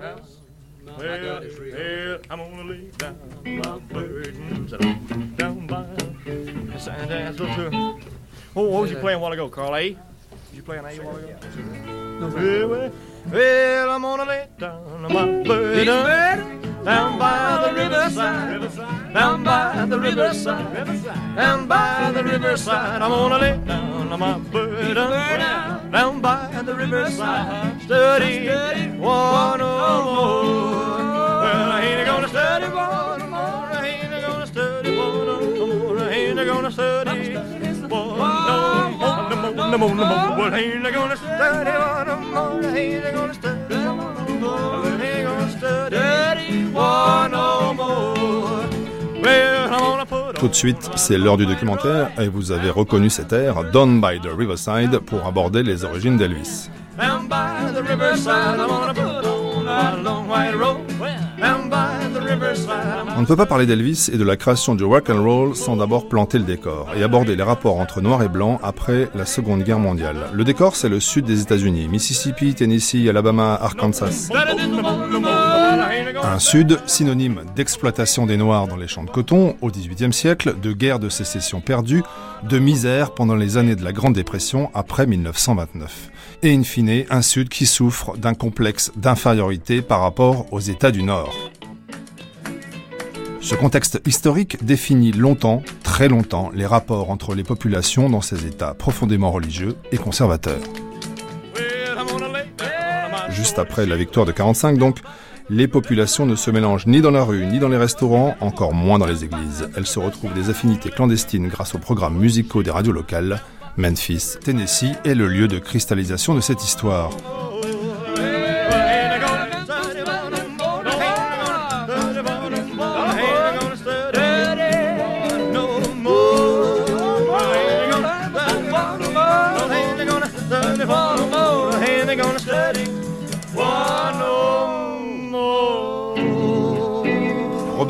Well, well, I'm gonna lay down my burdens down by San Francisco. Oh, what was you playing a while ago, Carl? A? Did you play an A a while ago? Well, well, well, I'm gonna lay down my burdens down by the riverside, down by the riverside, down by the riverside. I'm gonna lay down my burden down by the riverside, study one no more. Well, I ain't gonna study one no more. I ain't gonna study one no more. I ain't gonna study one no more. No more, no more, no more. Well, I ain't gonna study one no more. I ain't gonna study one no more. I ain't gonna study one no more. Well, I'm put Tout de suite, c'est l'heure du documentaire et vous avez reconnu cet air, Down by the Riverside, pour aborder les origines d'Elvis. Down by the riverside, I'm gonna put on a long white robe. Down by the riverside, I'm On ne peut pas parler d'Elvis et de la création du rock and roll sans d'abord planter le décor et aborder les rapports entre noir et blanc après la Seconde Guerre mondiale. Le décor, c'est le sud des États-Unis, Mississippi, Tennessee, Alabama, Arkansas. Un sud synonyme d'exploitation des Noirs dans les champs de coton au XVIIIe siècle, de guerre de sécession perdue, de misère pendant les années de la Grande Dépression après 1929. Et in fine, un sud qui souffre d'un complexe d'infériorité par rapport aux États du Nord. Ce contexte historique définit longtemps, très longtemps, les rapports entre les populations dans ces États profondément religieux et conservateurs. Juste après la victoire de 45 donc, les populations ne se mélangent ni dans la rue, ni dans les restaurants, encore moins dans les églises. Elles se retrouvent des affinités clandestines grâce aux programmes musicaux des radios locales. Memphis, Tennessee est le lieu de cristallisation de cette histoire.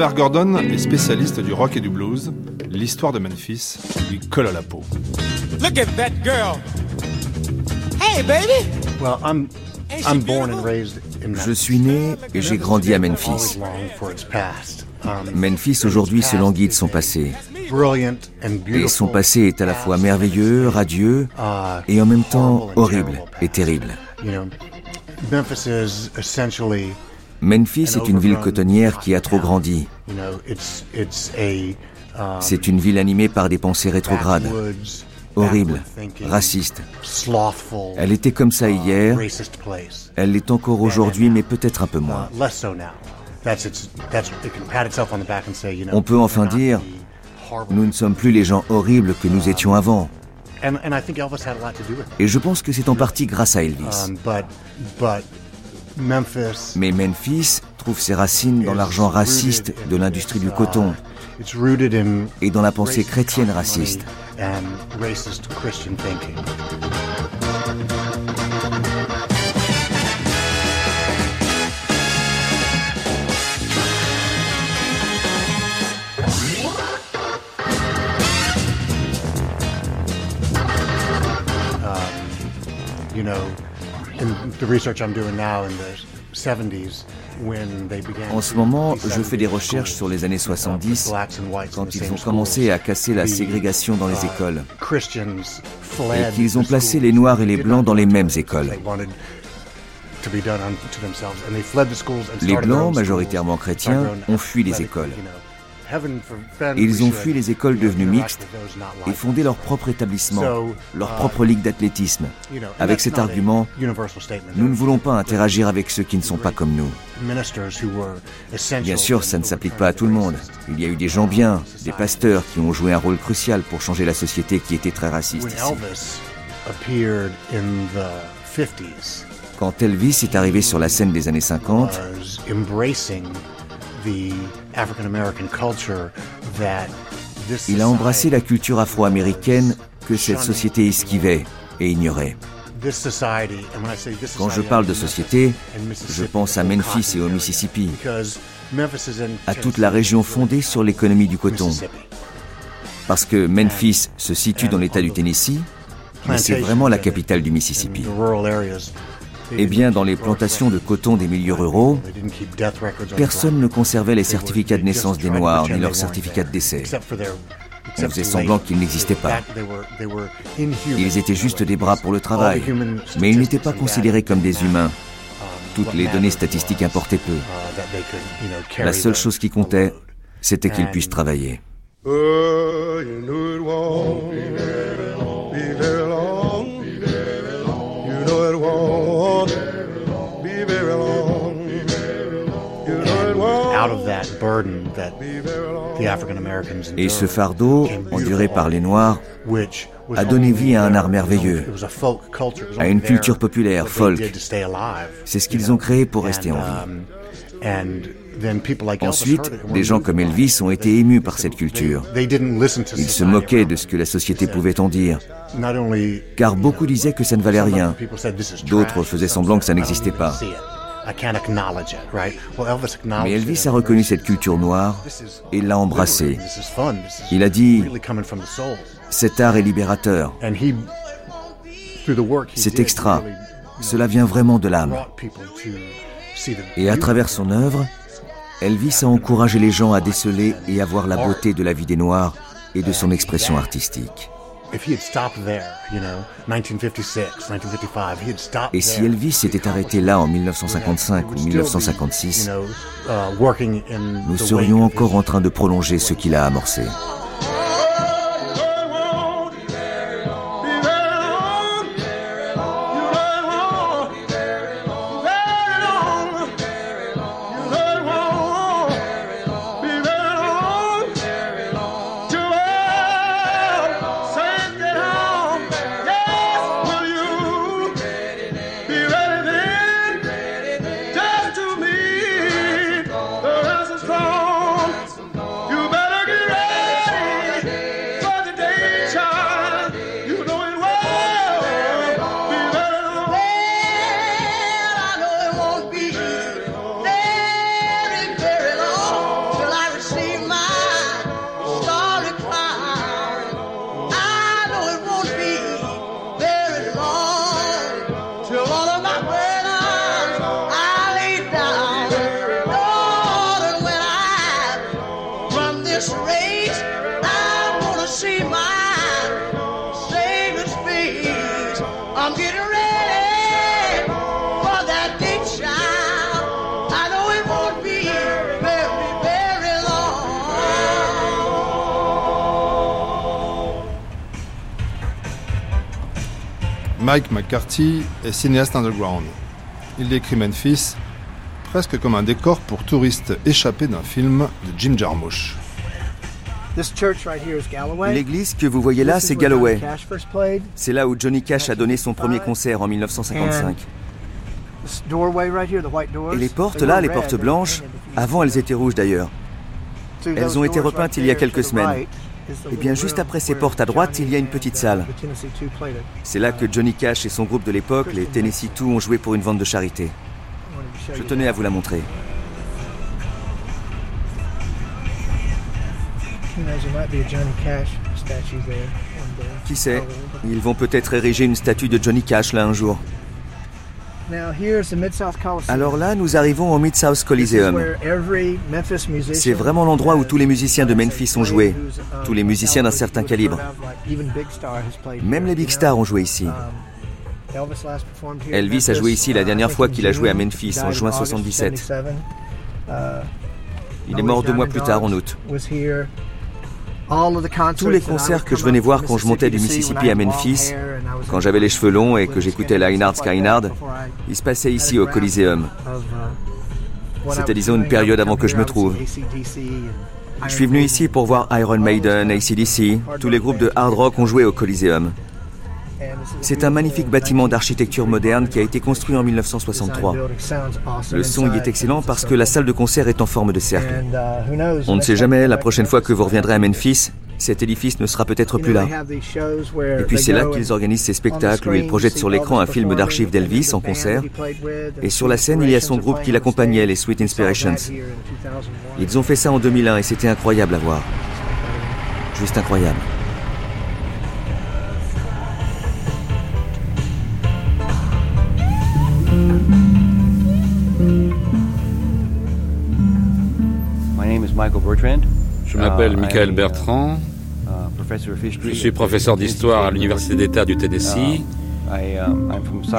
Robert Gordon est spécialiste du rock et du blues. L'histoire de Memphis lui colle à la peau. Look at that girl. Hey, baby. Well, I'm I'm born and raised in Je suis né et j'ai grandi à Memphis. Um, Memphis aujourd'hui se languit de son passé. brilliant and Et beautiful. son passé est à la fois merveilleux, radieux et en même temps horrible et terrible. Memphis est une ville cotonnière qui a trop grandi. um, C'est une ville animée par des pensées rétrogrades, horribles, racistes. Elle était comme ça uh, hier, elle l'est encore aujourd'hui, mais peut-être un peu moins. Uh, on peut enfin dire, Nous ne sommes plus les gens horribles que nous étions avant. Et je pense que c'est en partie grâce à Elvis. Mais Memphis trouve ses racines dans l'argent raciste de l'industrie du coton. Et dans la pensée chrétienne raciste. you know, En ce moment, je fais des recherches sur les années uh, 70, put blacks and whites in quand the ils ont commencé à casser la ségrégation dans les uh, écoles. Et qu'ils ont placé les Noirs et les Blancs dans les mêmes écoles. Les Blancs, majoritairement chrétiens, ont fui les écoles. Ils ont fui les écoles devenues mixtes et fondé leur propre établissement, leur uh, propre ligue d'athlétisme. Avec cet argument. Nous ne voulons pas interagir avec ceux qui ne sont pas comme nous. ministers who were essential Bien sûr, ça ne s'applique pas à tout le monde. Il y a eu des gens bien, des pasteurs qui ont joué un rôle crucial pour changer la société qui était très raciste ici. Elvis appeared in the 50s, Quand Elvis est arrivé sur la scène des années 50, il a embrassé la culture afro-américaine que cette société esquivait et ignorait. Quand je parle de société, je pense à Memphis et au Mississippi, à toute la région fondée sur l'économie du coton. Parce que Memphis se situe dans l'état du Tennessee, mais c'est vraiment la capitale du Mississippi. Eh bien, dans les plantations de coton des milieux ruraux, personne ne conservait les certificats de naissance des Noirs ni leurs certificats de décès. On faisait semblant qu'ils n'existaient pas. Ils étaient juste des bras pour le travail, mais ils n'étaient pas considérés comme des humains. Toutes les données statistiques importaient peu. La seule chose qui comptait, c'était qu'ils puissent travailler. Et ce fardeau, enduré par les Noirs, a donné vie à un art merveilleux, à une culture populaire, folk. C'est ce qu'ils ont créé pour rester en vie. Ensuite, des gens comme Elvis ont été émus par cette culture. Ils se moquaient de ce que la société pouvait en dire, car beaucoup disaient que ça ne valait rien. D'autres faisaient semblant que ça n'existait pas. Mais Elvis a reconnu cette culture noire et l'a embrassée. Il a dit, cet art est libérateur. C'est extra. Cela vient vraiment de l'âme. Et à travers son œuvre, Elvis a encouragé les gens à déceler et à voir la beauté de la vie des Noirs et de son expression artistique. Et si Elvis s'était arrêté là en 1955 ou 1956, nous serions encore en train de prolonger ce qu'il a amorcé. Mike McCarthy est cinéaste underground. Il décrit Memphis presque comme un décor pour touristes échappés d'un film de Jim Jarmusch. L'église que vous voyez là, c'est Galloway. C'est là où Johnny Cash a donné son premier concert en 1955. Et les portes là, les portes blanches, avant elles étaient rouges d'ailleurs. Elles ont été repeintes il y a quelques semaines. Et bien juste après ces portes à droite, il y a une petite salle. C'est là que Johnny Cash et son groupe de l'époque, les Tennessee Two, ont joué pour une vente de charité. Je tenais à vous la montrer. Qui sait Ils vont peut-être ériger une statue de Johnny Cash là un jour. Alors là, nous arrivons au Mid-South Coliseum. C'est vraiment l'endroit où tous les musiciens de Memphis ont joué, tous les musiciens d'un certain calibre. Même les big stars ont joué ici. Elvis a joué ici la dernière fois qu'il a joué à Memphis en juin 77. Il est mort deux mois plus tard en août. Tous les concerts que je venais voir quand je montais du Mississippi à Memphis, quand j'avais les cheveux longs et que j'écoutais Leinhard Skynard, ils se passaient ici au Coliseum. C'était disons une période avant que je me trouve. Je suis venu ici pour voir Iron Maiden, ACDC, tous les groupes de hard rock ont joué au Coliseum. C'est un magnifique bâtiment d'architecture moderne qui a été construit en 1963. Le son y est excellent parce que la salle de concert est en forme de cercle. On ne sait jamais, la prochaine fois que vous reviendrez à Memphis, cet édifice ne sera peut-être plus là. Et puis c'est là qu'ils organisent ces spectacles où ils projettent sur l'écran un film d'archives d'Elvis en concert. Et sur la scène, il y a son groupe qui l'accompagnait, les Sweet Inspirations. Ils ont fait ça en 2001 et c'était incroyable à voir. Juste incroyable. Je m'appelle Michael Bertrand. Je suis professeur d'histoire à l'Université d'État du Tennessee.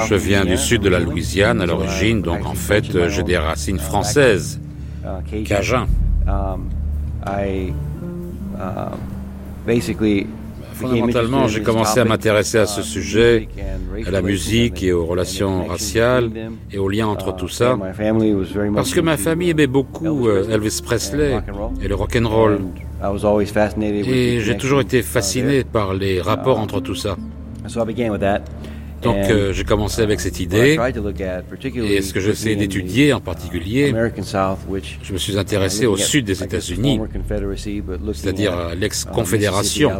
Je viens du sud de la Louisiane à l'origine, donc en fait j'ai des racines françaises, cajun. Fondamentalement, j'ai commencé à m'intéresser à ce sujet, à la musique et aux relations raciales et aux liens entre tout ça, parce que ma famille aimait beaucoup euh, Elvis Presley et le rock and roll. Et j'ai toujours été fasciné par les rapports entre tout ça. Donc euh, j'ai commencé avec cette idée et ce que j'essaie d'étudier en particulier, je me suis intéressé au sud des États-Unis, c'est-à-dire à, l'ex-confédération,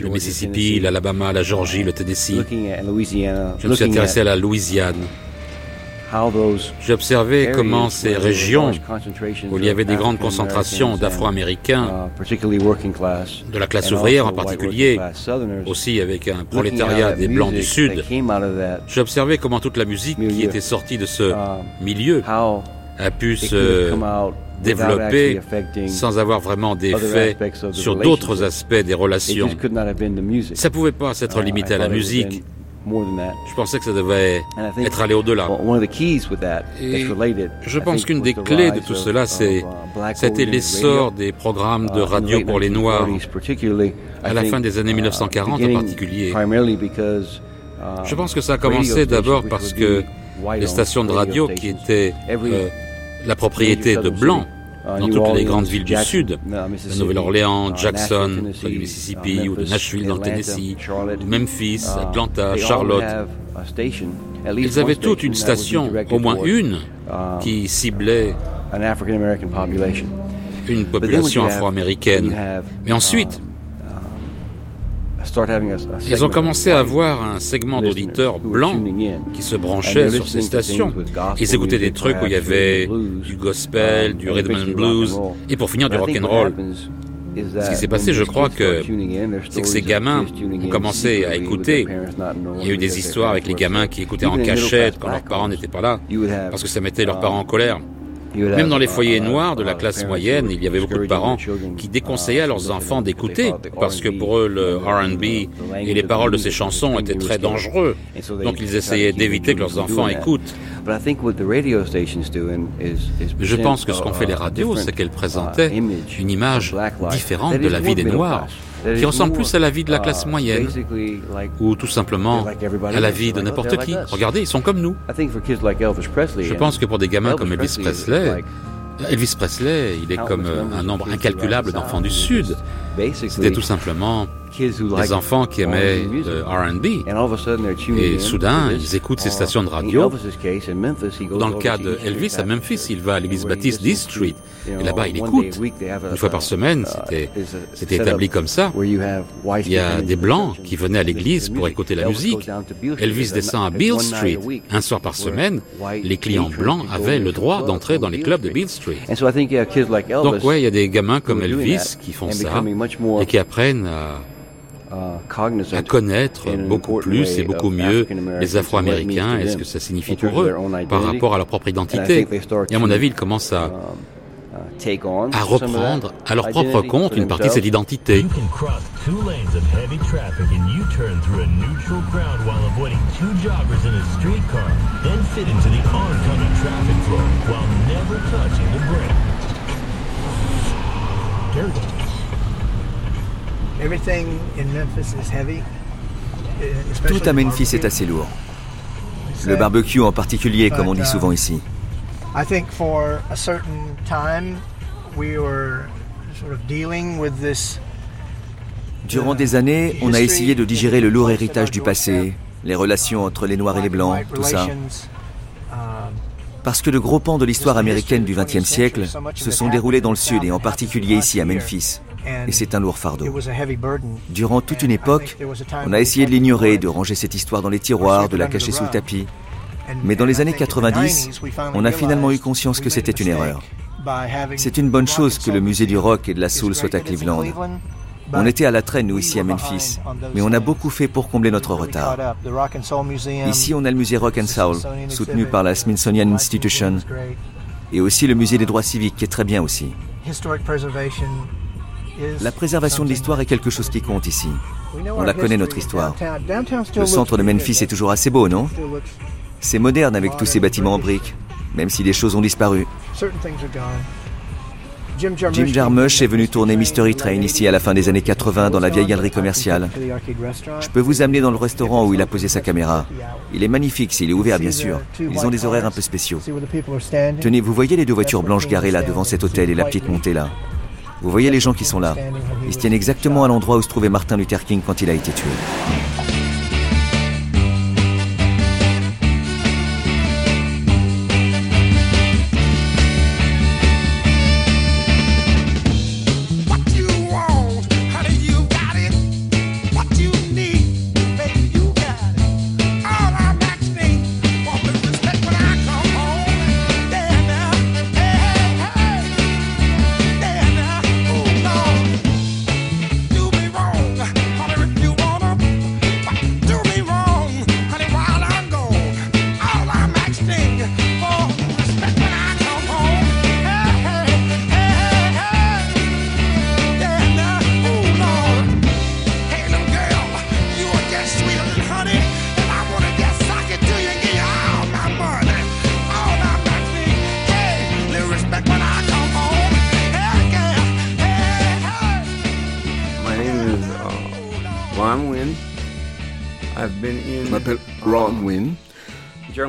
le Mississippi, l'Alabama, la Georgie, le Tennessee. Je me suis intéressé à la Louisiane. J'ai observé comment ces régions où il y avait des grandes concentrations d'Afro-Américains, de la classe ouvrière en particulier, aussi avec un prolétariat des Blancs du Sud, j'ai observé comment toute la musique qui était sortie de ce milieu a pu se développer sans avoir vraiment d'effet sur d'autres aspects des relations. Ça ne pouvait pas s'être limité à la musique. Je pensais que ça devait être allé au-delà. je pense qu'une des clés de tout cela, c'est, c'était l'essor des programmes de radio pour les Noirs, à la fin des années 1940 en particulier. Je pense que ça a commencé d'abord parce que les stations de radio qui étaient euh, la propriété de Blancs, dans toutes les grandes villes du Sud, de Nouvelle-Orléans, Jackson, dans le Mississippi, ou de Nashville dans le Tennessee, Memphis, Atlanta, Charlotte. Ils avaient toute une station, au moins une, qui ciblait une population afro-américaine. Mais ensuite, ils ont commencé à avoir un segment d'auditeurs blancs qui se branchaient sur ces stations. Ils écoutaient des trucs où il y avait du gospel, du rhythm and blues, et pour finir du rock and roll. Ce qui s'est passé, je crois que c'est que ces gamins ont commencé à écouter. Il y a eu des histoires avec les gamins qui écoutaient en cachette quand leurs parents n'étaient pas là, parce que ça mettait leurs parents en colère. Même dans les foyers noirs de la classe moyenne, il y avait beaucoup de parents qui déconseillaient à leurs enfants d'écouter parce que pour eux le R&B et les paroles de ces chansons étaient très dangereux. Donc ils essayaient d'éviter que leurs enfants écoutent. Je pense que ce qu'ont fait les radios, c'est qu'elles présentaient une image différente de la vie des Noirs qui ressemble plus à la vie de la classe moyenne, ou tout simplement à la vie de n'importe qui. Regardez, ils sont comme nous. Je pense que pour des gamins comme Elvis Presley, Elvis Presley, il est comme un nombre incalculable d'enfants du Sud. C'était tout simplement des enfants qui aimaient le R&B. Et soudain, ils écoutent ces stations de radio. Dans le cas de Elvis à Memphis, il va à l'église baptiste d'East Street. Et là-bas, il écoute. Une fois par semaine, c'était établi comme ça. Il y a des Blancs qui venaient à l'église pour écouter la musique. Elvis descend à Beale Street. Un soir par semaine, les clients blancs avaient le droit d'entrer dans les clubs de Beale Street. Donc ouais, il y a des gamins comme Elvis qui font ça et qui apprennent à à connaître beaucoup plus et beaucoup mieux les Afro-Américains et ce que ça signifie pour eux par rapport à leur propre identité. Et à mon avis, ils commencent à, à reprendre à leur propre compte une partie de cette identité. Tout à Memphis est assez lourd. Le barbecue en particulier, comme on dit souvent ici. Durant des années, on a essayé de digérer le lourd héritage du passé, les relations entre les Noirs et les Blancs, tout ça. Parce que de gros pans de l'histoire américaine du XXe siècle se sont déroulés dans le Sud et en particulier ici à Memphis et c'est un lourd fardeau. Durant toute une époque, on a essayé de l'ignorer, de ranger cette histoire dans les tiroirs, de la cacher sous le tapis. Mais dans les années 90, on a finalement eu conscience que c'était une erreur. C'est une bonne chose que le musée du rock et de la soul soit à Cleveland. On était à la traîne, nous, ici à Memphis, mais on a beaucoup fait pour combler notre retard. Ici, on a le musée Rock and Soul, soutenu par la Smithsonian Institution, et aussi le musée des droits civiques, qui est très bien aussi. La préservation de l'histoire est quelque chose qui compte ici. On la connaît, notre histoire. Le centre de Memphis est toujours assez beau, non? C'est moderne avec tous ces bâtiments en briques, même si des choses ont disparu. Jim Jarmusch est venu tourner Mystery Train ici à la fin des années 80 dans la vieille galerie commerciale. Je peux vous amener dans le restaurant où il a posé sa caméra. Il est magnifique s'il est ouvert, bien sûr. Ils ont des horaires un peu spéciaux. Tenez, vous voyez les deux voitures blanches garées là devant cet hôtel et la petite montée là? Vous voyez les gens qui sont là Ils se tiennent exactement à l'endroit où se trouvait Martin Luther King quand il a été tué.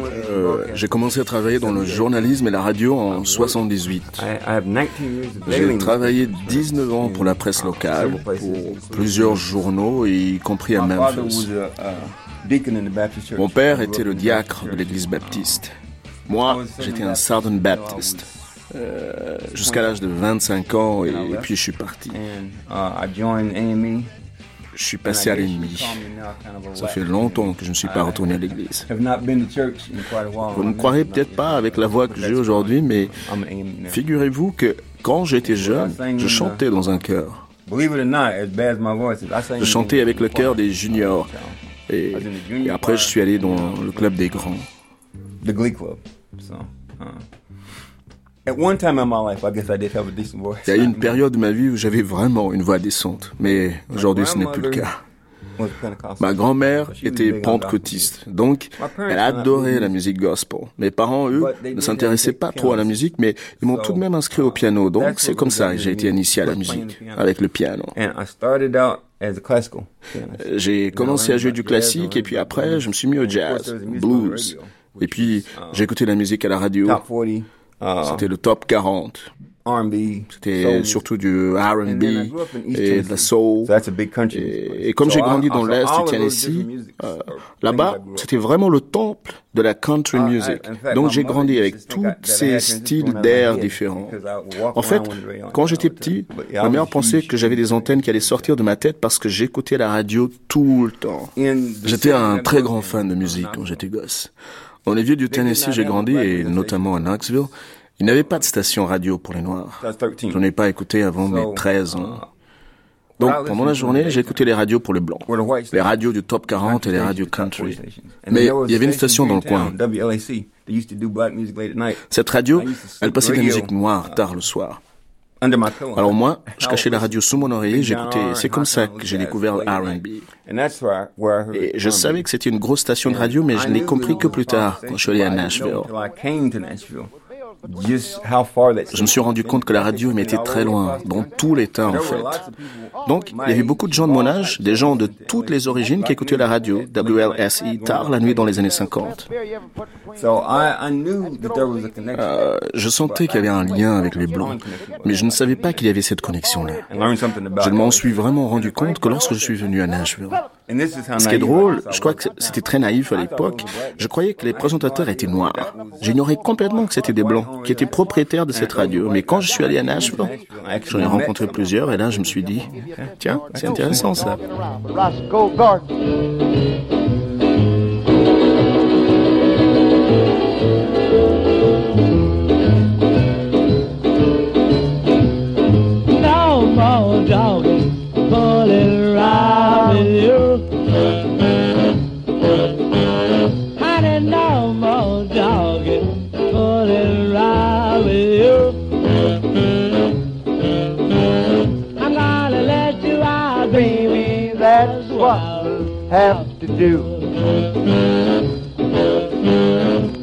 Euh, j'ai commencé à travailler dans le journalisme et la radio en 78. J'ai travaillé 19 ans pour la presse locale, pour plusieurs journaux, y compris à Memphis. Mon père était le diacre de l'église baptiste. Moi, j'étais un Southern Baptist. Euh, jusqu'à l'âge de 25 ans et, puis je suis parti. Je suis passé à l'ennemi. Ça fait longtemps que je ne suis pas retourné à l'église. Vous ne croirez peut-être pas avec la voix que j'ai aujourd'hui, mais figurez-vous que quand j'étais jeune, je chantais dans un chœur. Je chantais avec le chœur des juniors. Et, et après, je suis allé dans le club des grands. Il y a eu une période de ma vie où j'avais vraiment une voix décente, mais aujourd'hui ce n'est plus le cas. Ma grand-mère était pentecôtiste, donc elle adorait la musique gospel. Mes parents, eux, ne s'intéressaient pas trop à la musique, mais ils m'ont tout de même inscrit au piano, donc c'est comme ça que j'ai été initié à la musique, avec le piano. J'ai commencé à jouer du classique et puis après, je me suis mis au jazz, blues. Et puis, j'ai écouté la musique à la radio. Ah. C'était le top 40. C'était surtout du R&B et de la soul. Et, comme j'ai grandi dans l'est du Tennessee, euh, là-bas, c'était vraiment le temple de la country music. Donc j'ai grandi avec tous ces styles d'air différents. En fait, quand j'étais petit, ma mère pensait que j'avais des antennes qui allaient sortir de ma tête parce que j'écoutais la radio tout le temps. J'étais un très grand fan de musique quand j'étais gosse. Dans les vieux du Tennessee, j'ai grandi, et notamment à Knoxville, il n'y avait pas de station radio pour les Noirs. Je n'ai pas écouté avant mes 13 ans. Donc, pendant la journée, j'écoutais les radios pour les Blancs. Les radios du Top 40 et les radios country. Mais il y avait une station dans le coin. Cette radio, elle passait de la musique noire tard le soir. Alors moi, je cachais la radio sous mon oreiller, j'écoutais. C'est comme ça que j'ai découvert R&B. Et je savais que c'était une grosse station de radio, mais je n'ai compris que plus tard, quand je suis allé à Nashville. Je me suis rendu compte que la radio m'était très loin, dans tout l'État en fait. Donc, il y avait beaucoup de gens de mon âge, des gens de toutes les origines qui écoutaient la radio, WLSI, tard la nuit dans les années 50. Euh, je sentais qu'il y avait un lien avec les Blancs, mais je ne savais pas qu'il y avait cette connexion-là. Je m'en suis vraiment rendu compte que lorsque je suis venu à Nashville. Ce qui est drôle, je crois que c'était très naïf à l'époque, je croyais que les présentateurs étaient noirs. J'ignorais complètement que c'était des Blancs qui était propriétaire de cette radio. Mais quand je suis allé à Nashville, j'en ai rencontré plusieurs et là, je me suis dit, tiens, c'est intéressant ça. Have to do?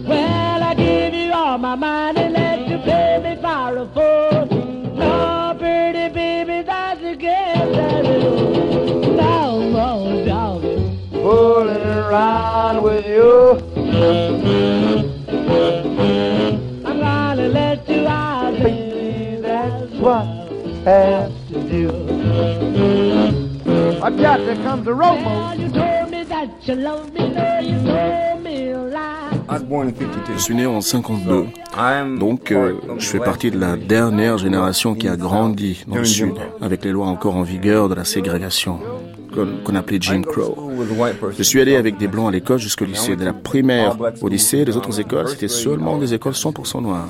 Well, I give you all my money, let you pay me for a fool. No, pretty baby, that's a game that is down, oh, down. Fooling around with you. I'm gonna let you out, baby, that's what I have. I got to come to Romo. You told me that you love me, no, you told me a lie. Je suis né en 52, donc euh, je fais partie de la dernière génération qui a grandi dans le Sud, avec les lois encore en vigueur de la ségrégation, qu'on appelait Jim Crow. Je suis allé avec des blancs à l'école jusqu'au lycée, de la primaire au lycée, les autres écoles, c'était seulement des écoles 100% noires.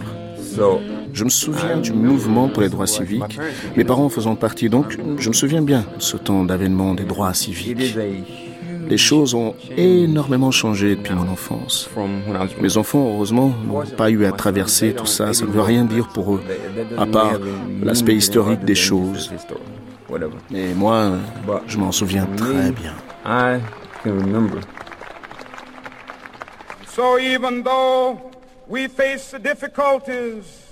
Je me souviens du mouvement pour les droits civiques, mes parents faisant partie, donc je me souviens bien de ce temps d'avènement des droits civiques. Les choses ont énormément changé depuis mon enfance. Mes enfants, heureusement, n'ont pas eu à traverser tout ça. Ça ne veut rien dire pour eux, à part l'aspect historique des choses. Mais moi, je m'en souviens très bien. So even though we face the difficulties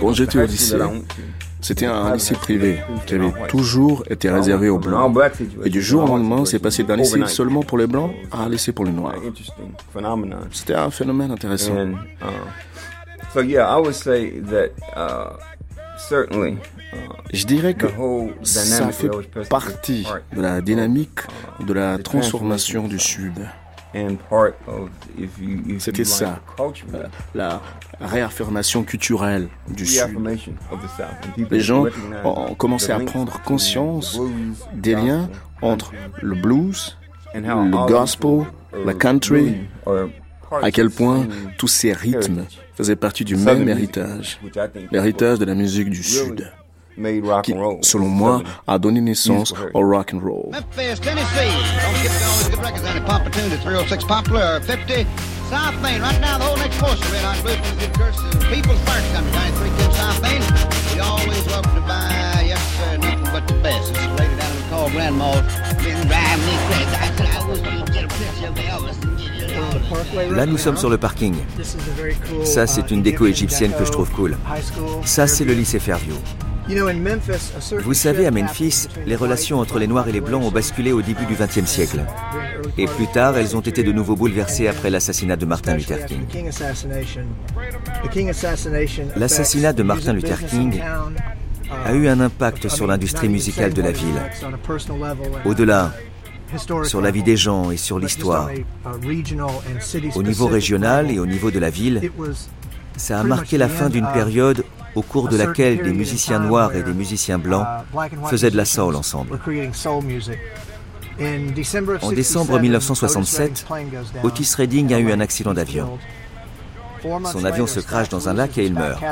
Quand j'étais au lycée, c'était un lycée privé qui avait toujours été réservé aux blancs. Et du jour au lendemain, c'est passé d'un lycée seulement pour les blancs à un lycée pour les noirs. C'était un phénomène intéressant. Je dirais que ça fait partie de la dynamique de la transformation du Sud. C'était ça, la réaffirmation culturelle du Sud. Les gens ont commencé à prendre conscience des liens entre le blues, le gospel, la country, à quel point tous ces rythmes faisaient partie du même héritage, l'héritage de la musique du Sud qui, selon moi, a donné naissance au rock and roll. Memphis, Tennessee. Don't skip all these good records. Any pop tune to 306 Poplar or 50 South Main. Right now, the whole next portion of Red Hot Blues is good curse. People's First Country, 93 South Main. We always welcome to buy, yes sir, nothing but the best. This is lady down in the call grandma's been driving me crazy. I said I was going to get a picture of Elvis and get you all Là, nous sommes sur le parking. Ça, c'est une déco égyptienne que je trouve cool. Ça, c'est le lycée Fairview. Vous savez, à Memphis, les relations entre les Noirs et les Blancs ont basculé au début du XXe siècle. Et plus tard, elles ont été de nouveau bouleversées après l'assassinat de Martin Luther King. L'assassinat de Martin Luther King a eu un impact sur l'industrie musicale de la ville. Au-delà, sur la vie des gens et sur l'histoire. Au niveau régional et au niveau de la ville, ça a marqué la fin d'une période au cours de laquelle des musiciens noirs et des musiciens blancs faisaient de la soul ensemble. En décembre 1967, Otis Redding a eu un accident d'avion. Son avion se crache dans un lac et il meurt.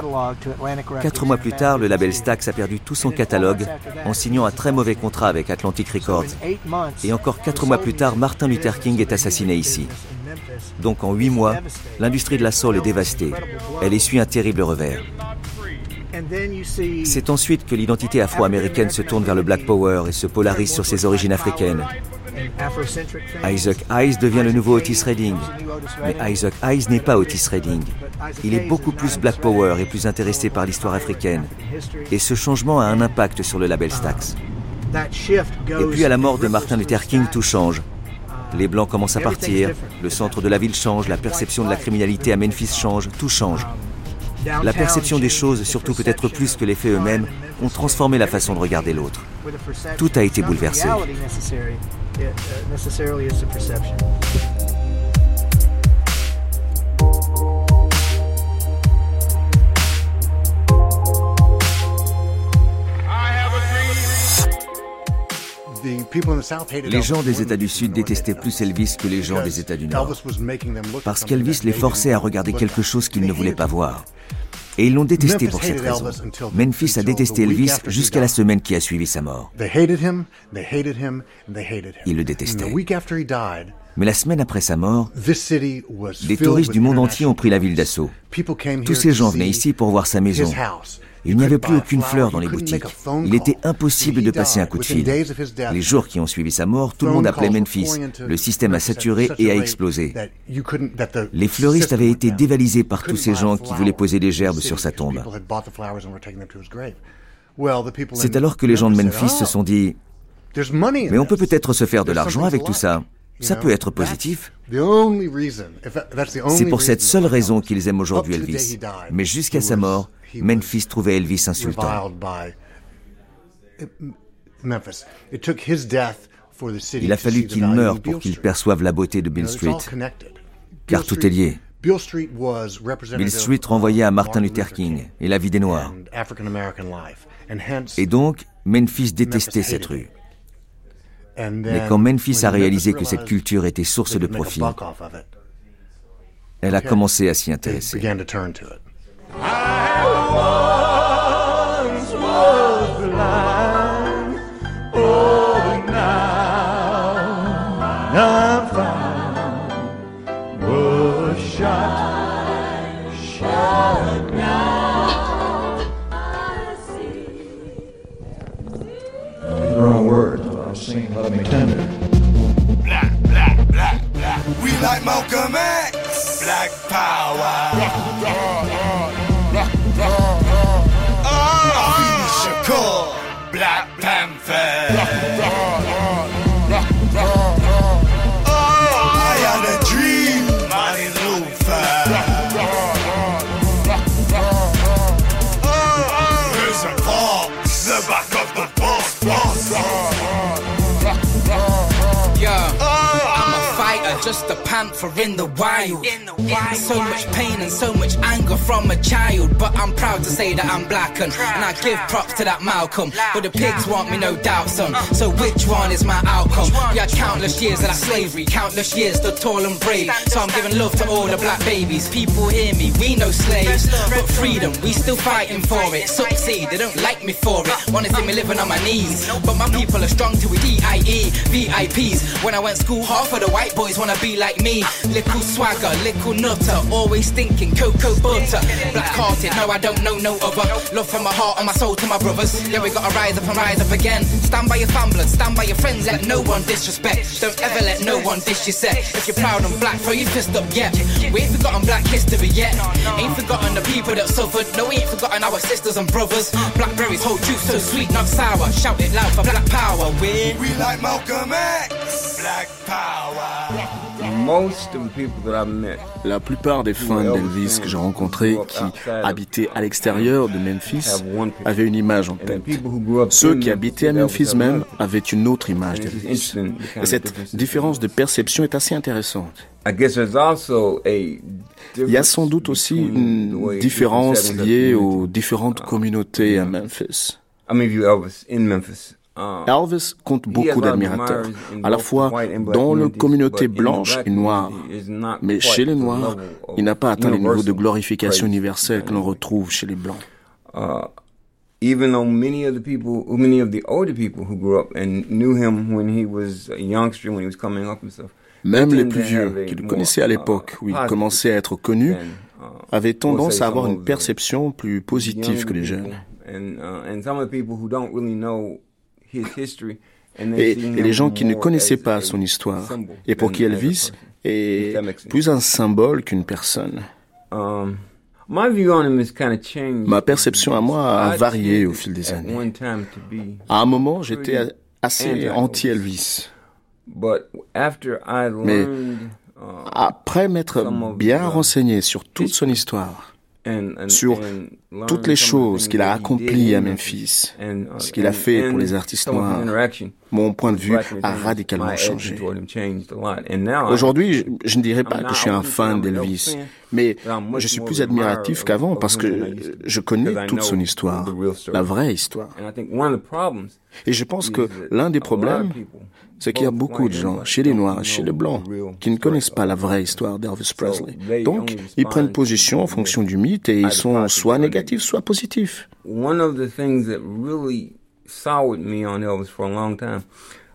Quatre mois plus tard, le label Stax a perdu tout son catalogue en signant un très mauvais contrat avec Atlantic Records. Et encore quatre mois plus tard, Martin Luther King est assassiné ici. Donc en huit mois, l'industrie de la soul est dévastée. Elle essuie un terrible revers. C'est ensuite que l'identité afro-américaine se tourne vers le Black Power et se polarise sur ses origines africaines. Isaac Hayes devient le nouveau Otis Redding. Mais Isaac Hayes n'est pas Otis Redding. Il est beaucoup plus Black Power et plus intéressé par l'histoire africaine. Et ce changement a un impact sur le label Stax. Et puis à la mort de Martin Luther King, tout change. Les Blancs commencent à partir, le centre de la ville change, la perception de la criminalité à Memphis change, tout change. La perception des choses, surtout peut-être plus que les faits eux-mêmes, ont transformé la façon de regarder l'autre. Tout a été bouleversé. Les gens des États du Sud détestaient plus Elvis que les gens des États du Nord, parce qu'Elvis les forçait à regarder quelque chose qu'ils ne voulaient pas voir. Et ils l'ont détesté pour cette raison. Memphis a détesté Elvis jusqu'à la semaine qui a suivi sa mort. Ils le détestaient. Mais la semaine après sa mort, des touristes du monde entier ont pris la ville d'assaut. Tous ces gens venaient ici pour voir sa maison. Il n'y avait plus aucune fleur dans les boutiques. Il était impossible de passer un coup de fil. Les jours qui ont suivi sa mort, tout le monde appelait Memphis. Le système a saturé et a explosé. Les fleuristes avaient été dévalisés par tous ces gens qui voulaient poser des gerbes sur sa tombe. C'est alors que les gens de Memphis se sont dit, mais on peut peut-être se faire de l'argent avec tout ça. Ça peut être positif. C'est pour cette seule raison qu'ils aiment aujourd'hui Elvis. Mais jusqu'à sa mort, Memphis trouvait Elvis insultant. Il a fallu qu'il meure pour qu'il perçoive la beauté de Bill Street, car tout est lié. Bill Street renvoyait à Martin Luther King et la vie des Noirs. Et donc, Memphis détestait cette rue. Mais quand Memphis a réalisé que cette culture était source de profit, elle a commencé à s'y intéresser. No. Just a panther in the wild. So much pain and so much anger from a child, but I'm proud to say that I'm black and, and I give props to that Malcolm. But the pigs want me, no doubt, son. So which one is my outcome? Yeah, countless years of that slavery, countless years stood tall and brave. So I'm giving love to all the black babies. People hear me, we no slaves, but freedom, we still fighting for it. Succeed, they don't like me for it. Wanna see me living on my knees, but my people are strong to it. D-I-E, VIPs. When I went school, half of the white boys wanna be like me. Little swagger, little nutter, always thinking cocoa butter. Black hearted, no, I don't know no other. Love from my heart and my soul to my brothers. Yeah, we gotta rise up and rise up again. Stand by your family, stand by your friends, let no one disrespect. Don't ever let no one dish your set. If you're proud and black, throw your fist up yet. We ain't forgotten black history yet. Ain't forgotten the people that suffered. No, we ain't forgotten our sisters and brothers. Blackberries hold juice so sweet, not sour. Shout it loud for black power. We're We like Malcolm X. Black power. La plupart des fans d'Elvis que j'ai rencontrés qui habitaient à l'extérieur de Memphis avaient une image en tête. Ceux qui habitaient à Memphis même avaient une autre image d'Elvis. Et cette différence de perception est assez intéressante. Il y a sans doute aussi une différence liée aux différentes communautés à Memphis. You Elvis compte beaucoup d'admirateurs, à la fois dans la communauté blanche et noire. Mais chez les Noirs, il n'a pas atteint les niveaux de glorification universelle que l'on retrouve chez les Blancs. even though many of the people, many of the older people who grew up and knew him when he was a youngster, when he was coming up and stuff, Même les plus vieux, qui le connaissaient à uh, l'époque où il commençait à être connu, uh, avaient tendance à avoir une perception plus positive que les jeunes. Et, les gens qui ne connaissaient as pas a son histoire, symbol et pour qui Elvis est plus un symbole qu'une personne. Um, my view on him has kind of changed. Ma perception à moi a varié au fil des années. À un moment, j'étais assez Anti-Elvis. anti-Elvis. but after I Mais learned uh, après m'être bien renseigné sur toute son histoire, sur toutes les choses qu'il a accomplies à Memphis, and, uh, ce qu'il a fait pour les artistes noirs, mon point de vue a radicalement changé. Aujourd'hui, je, ne dirais pas que je suis un fan d'Elvis, mais je suis plus admiratif qu'avant parce que je connais toute son the histoire, la vraie histoire. And I think one of the problems Et je pense que l'un des problèmes, c'est qu'il y a beaucoup de gens, chez les Noirs, chez les Blancs, qui ne connaissent pas la vraie histoire d'Elvis Presley. Donc, ils prennent position en fonction du mythe et ils sont soit négatifs, soit positifs.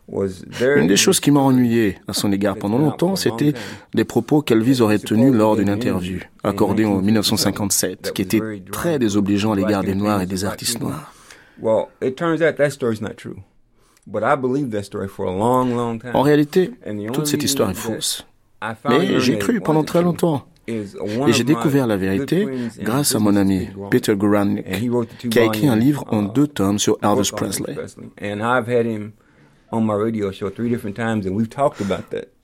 Une des choses qui m'a ennuyé à son égard pendant longtemps, c'était des propos qu'Elvis aurait tenus lors d'une interview accordée en 1957, qui était très désobligeant à l'égard des Noirs et des artistes noirs. En réalité, toute cette histoire est fausse. Mais j'ai cru pendant très longtemps. Et j'ai découvert la vérité grâce à mon ami Peter Guralnick, qui a écrit un livre en deux tomes sur Elvis Presley.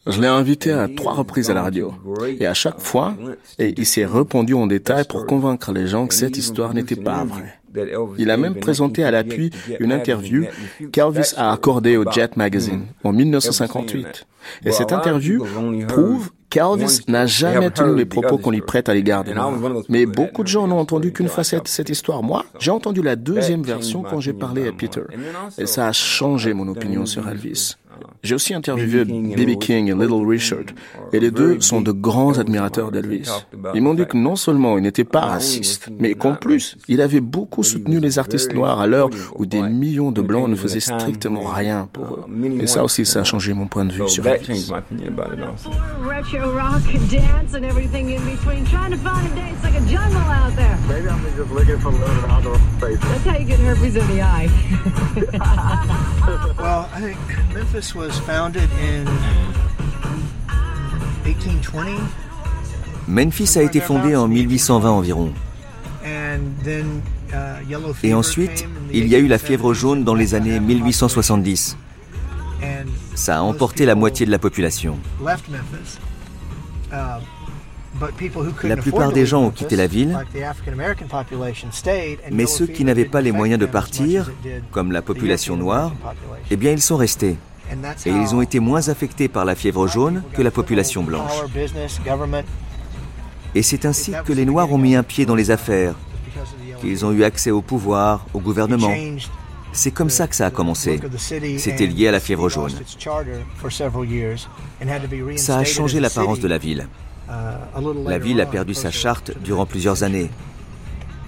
Je l'ai invité à trois reprises à la radio. Et à chaque fois, et il s'est répondu en détail pour convaincre les gens que cette histoire n'était pas vraie. Il a même présenté à l'appui une interview qu'Elvis a accordée au Jet Magazine en 1958. Et cette interview prouve qu'Elvis n'a jamais tenu les propos qu'on lui prête à l'égard des Noirs. Mais beaucoup de gens n'ont entendu qu'une facette de cette histoire. Moi, j'ai entendu la deuxième version quand j'ai parlé à Peter. Et ça a changé mon opinion sur Elvis. J'ai aussi interviewé B.B. King et Little Richard, et les deux sont de grands admirateurs d'Elvis. Ils m'ont dit que non seulement il n'était pas raciste, mais qu'en plus, il avait beaucoup soutenu les artistes noirs à l'heure où des millions de blancs ne faisaient strictement rien pour eux. Et ça aussi, ça a changé mon point de vue sur Elvis. Memphis was founded in 1820. Memphis a été fondé en 1820 environ. Uh, Et ensuite, il y a eu la fièvre jaune dans les années 1870. and Ça a emporté la moitié de la population. Uh, La plupart des gens ont quitté la ville, mais ceux qui n'avaient pas les moyens de partir, comme la population noire, eh bien ils sont restés. Et ils ont été moins affectés par la fièvre jaune que la population blanche. Et c'est ainsi que les Noirs ont mis un pied dans les affaires, qu'ils ont eu accès au pouvoir, au gouvernement. C'est comme ça que ça a commencé. C'était lié à la fièvre jaune. Ça a changé l'apparence de la ville. uh, La ville a perdu sa charte durant plusieurs années.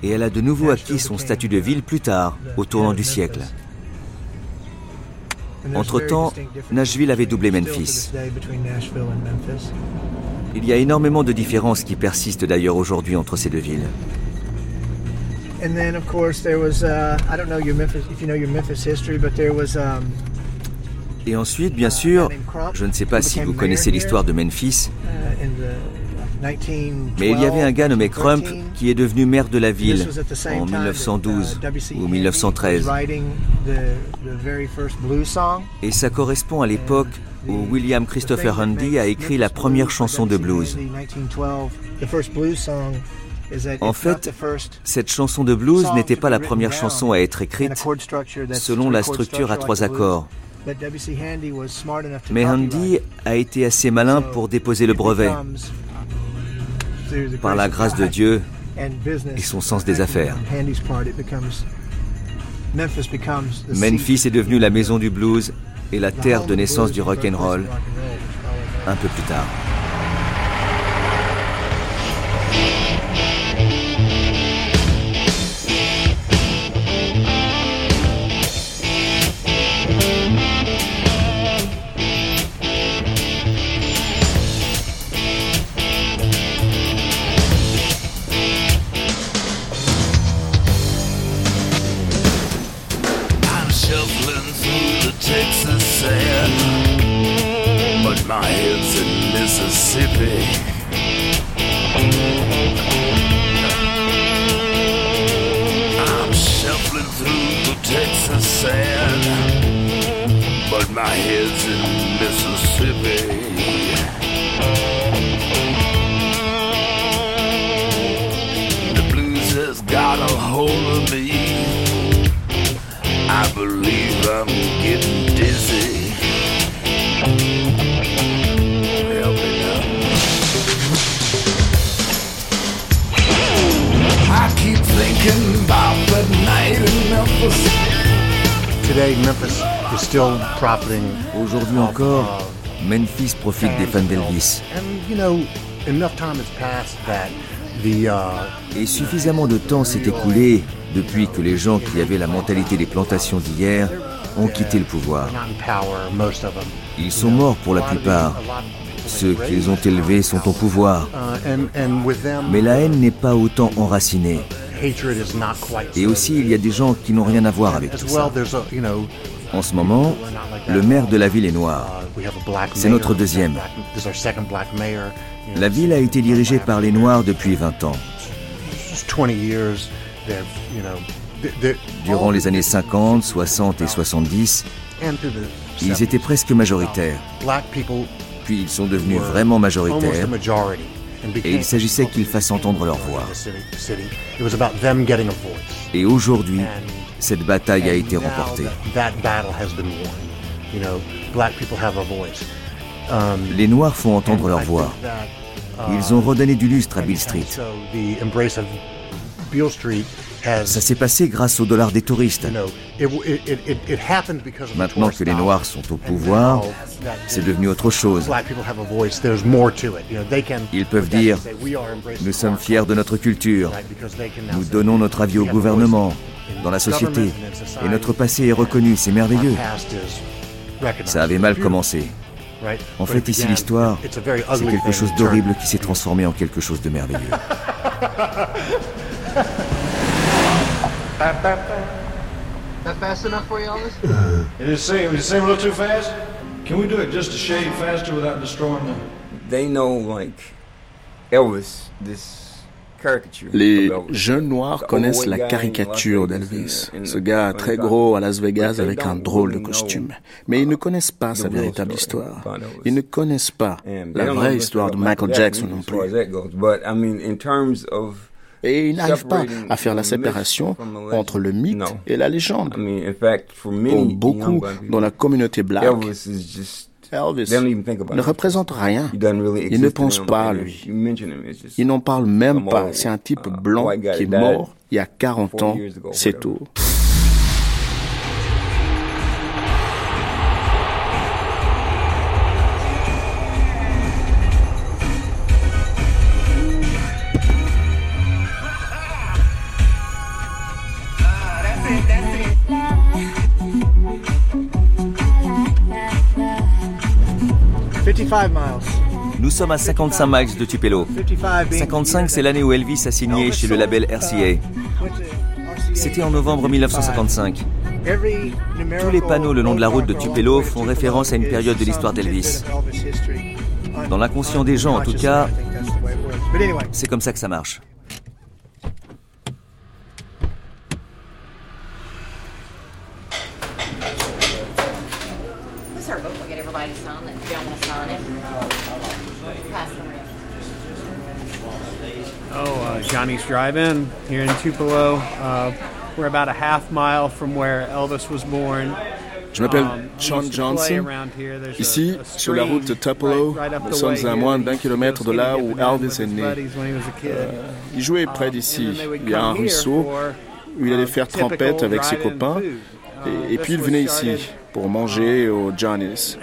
Et elle a de nouveau acquis son statut de ville plus tard, au tournant du siècle. Entre-temps, Nashville avait doublé Memphis. Il y a énormément de différences qui persistent d'ailleurs aujourd'hui entre ces deux villes. And then, of course, there was, uh, I don't know your Memphis, if you know your Memphis history, but there was, um, Et ensuite, bien sûr, je ne sais pas si vous connaissez l'histoire de Memphis, in the 1912, mais il y avait un gars nommé Crump 13, qui est devenu maire de la ville en time that, 1912 uh, ou Handy 1913. was writing the, the very first blues song. Et ça correspond à l'époque où William Christopher Handy a écrit la première chanson de blues. En fait, cette chanson de blues n'était pas la première chanson à être écrite selon la structure à trois accords. Mais Handy a été assez malin pour déposer le brevet par la grâce de Dieu et son sens des affaires. Memphis est devenu la maison du blues et la terre de naissance du rock and roll. un peu plus tard. Shuffling through the Texas sand, but my head's in Mississippi. I'm shuffling through the Texas sand, but my head's in Mississippi. The blues has got a hold of me. I believe I'm getting dizzy. Help me now. I keep thinking about that night in Memphis. today, Memphis is still profiting. Aujourd'hui encore, Memphis profite des fans d'Elvis. And you know, enough time has passed that the. Uh, Et suffisamment de temps s'est écoulé depuis que les gens qui avaient la mentalité des plantations d'hier ont quitté le pouvoir. Ils sont morts pour la plupart. Ceux qu'ils ont élevés sont au pouvoir. Mais la haine n'est pas autant enracinée. Et aussi, il y a des gens qui n'ont rien à voir avec tout ça. En ce moment, le maire de la ville est noir. C'est notre deuxième. La ville a été dirigée par les Noirs depuis 20 ans. Just 20 years. They've, you know, th- they're- Durant les années 50, 60 et 70, and through the ils étaient presque majoritaires. Puis ils sont devenus vraiment majoritaires et il s'agissait qu'ils fassent entendre leur voix. Et aujourd'hui, cette bataille a été remportée. Les Noirs font entendre leur voix. that, uh, Ils ont redonné du lustre à Bill Street. Ça s'est passé grâce au dollar des touristes. Maintenant que les. Noirs sont au pouvoir, c'est devenu autre chose. Ils peuvent dire, say, "We are embracing nous sommes fiers de notre culture, right?" Because they can now nous donnons notre avis au "We have a voice gouvernement, dans la société, et notre passé est reconnu, c'est merveilleux. Ça avait mal commencé. En fait, it ici, l'histoire, c'est quelque chose d'horrible qui s'est transformé en quelque chose de merveilleux. That fast enough for you, Elvis? It is it seem a little too fast. Can we do it just a shade faster without destroying the? They know like Elvis, this caricature. Les jeunes noirs connaissent la caricature d'Elvis, ce gars très gros à Las Vegas avec un drôle de costume. Mais ils ne connaissent pas sa véritable histoire. Ils ne connaissent pas la vraie histoire de Michael Jackson non plus. Et ils n'arrivent pas à faire la séparation entre le mythe et la légende. Pour beaucoup dans la communauté black, Elvis ne représente rien. Ils ne them, pas à lui. Ils n'en parlent même pas. C'est un type blanc qui est mort il y a 40 40 ans, c'est tout. Nous sommes à 55 miles de Tupelo. 55 being 55, c'est l'année où Elvis a signé chez le label RCA. C'était en novembre 1955. Tous les panneaux le long de la route de Tupelo font référence à une période de l'histoire d'Elvis. Dans l'inconscient des gens, en tout cas, c'est comme ça que ça marche. This our book. We'll get everybody to sign it. If y'all want to sign it. Pass it around. Johnny's Drive-In here in Tupelo. Uh, we're about a half mile from where Elvis was born. Je m'appelle Um, to play Johnson. Ici, sur la route de Tupelo, nous sommes à moins d'un kilomètre de là où Elvis est né. Euh, il jouait près d'ici. Il y a un ruisseau où il allait uh, faire typical trempette avec ses copains. Et, et Uh, puis il venait ici pour manger au Johnny's.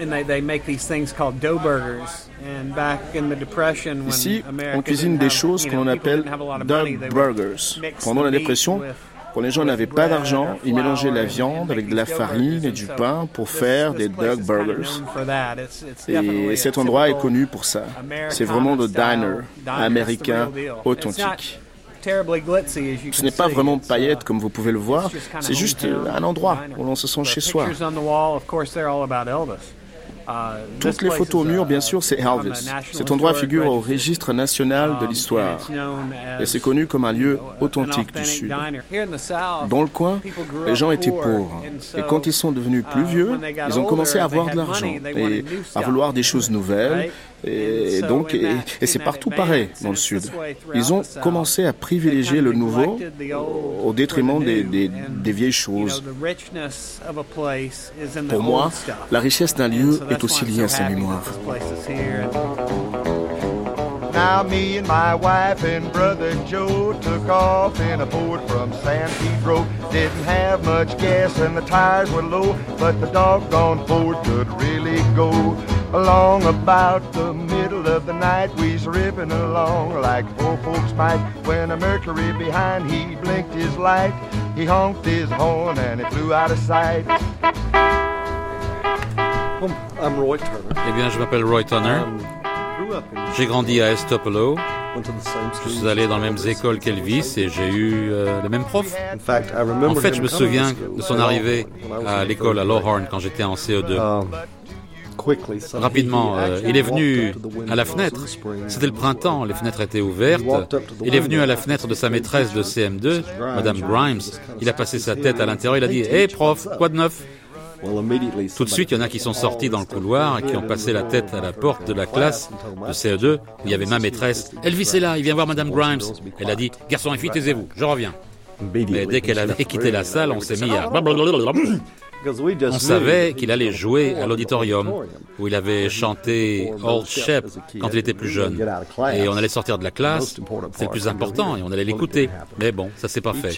Ici, on cuisine des choses que l'on appelle dog burgers. Pendant la dépression, quand les gens n'avaient pas d'argent, ils mélangeaient la viande avec de la farine et du pain pour faire des dog burgers. Et cet endroit est connu pour ça. C'est vraiment le diner américain authentique. Ce n'est pas vraiment It's, uh, paillette comme vous pouvez le voir, c'est juste un endroit où l'on se sent chez soi. This Toutes les photos au mur, bien sûr, c'est Elvis. Cet endroit figure au registre national de Um, l'histoire. Et c'est connu comme un lieu authentique du Sud. Dans le coin, les gens étaient pauvres. Et quand ils sont devenus plus uh, vieux, ils ont commencé à avoir de l'argent et à vouloir des choses nouvelles. Et And donc, et, c'est partout pareil dans le and it's Sud. Ils ont the South. commencé à privilégier le nouveau au détriment des, des, vieilles choses. the richness of a place is in the Pour moi, la richesse d'un lieu est aussi liée à sa mémoire. And Now me and my wife and brother Joe took off in a Ford from San Pedro. Didn't have much gas and the tires were low, but the doggone Ford could really go. Along about the middle of the night, we's ripping along like poor folks might. When a Mercury behind, he blinked his light, he honked his horn and it flew out of sight. I'm Roy Turner. Eh bien, je m'appelle Roy Turner. In J'ai grandi à Estopolo. went to the same Je suis allé dans les mêmes écoles qu'Elvis et j'ai eu euh, les mêmes profs. In fact, I remember En fait, je me souviens de son arrivée à in l'école à. Lawhorn quand j'étais en CE2. Rapidement, euh, il est venu à la fenêtre. C'était le printemps, les fenêtres étaient ouvertes. Il est venu à la fenêtre de sa maîtresse de CM2, Madame Grimes. Il a passé sa tête à l'intérieur, il a dit Hé prof, quoi de neuf? Tout de suite, il y en a qui sont sortis dans le couloir et qui ont passé la tête à la porte de la classe de CE2 où il y avait ma maîtresse. Elvis est là, il vient voir Madame Grimes. Elle a dit Garçon et fille, taisez-vous, je reviens. Mais dès qu'elle avait quitté la salle, on s'est mis à. Because we just On savait qu'il allait jouer à l'auditorium, où il avait chanté Old Shep quand il était plus jeune. Et on allait sortir de la classe, c'est le plus important, et on allait l'écouter. Mais bon, ça s'est pas fait.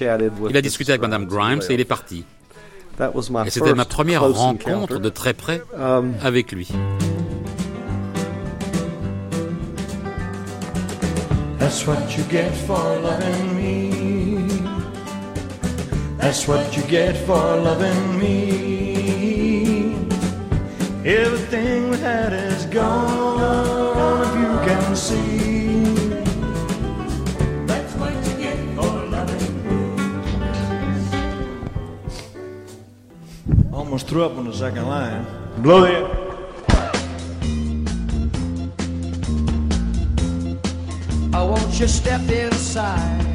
Il a discuté avec Madame Grimes et il est parti. That was my Et c'était ma first première rencontre de très près Um, avec lui. That's what you get for loving me. That's what you get for loving me. Everything we had is gone, if you can see. That's what you get for loving me. Almost threw up on the second line. Blow the I won't you step inside?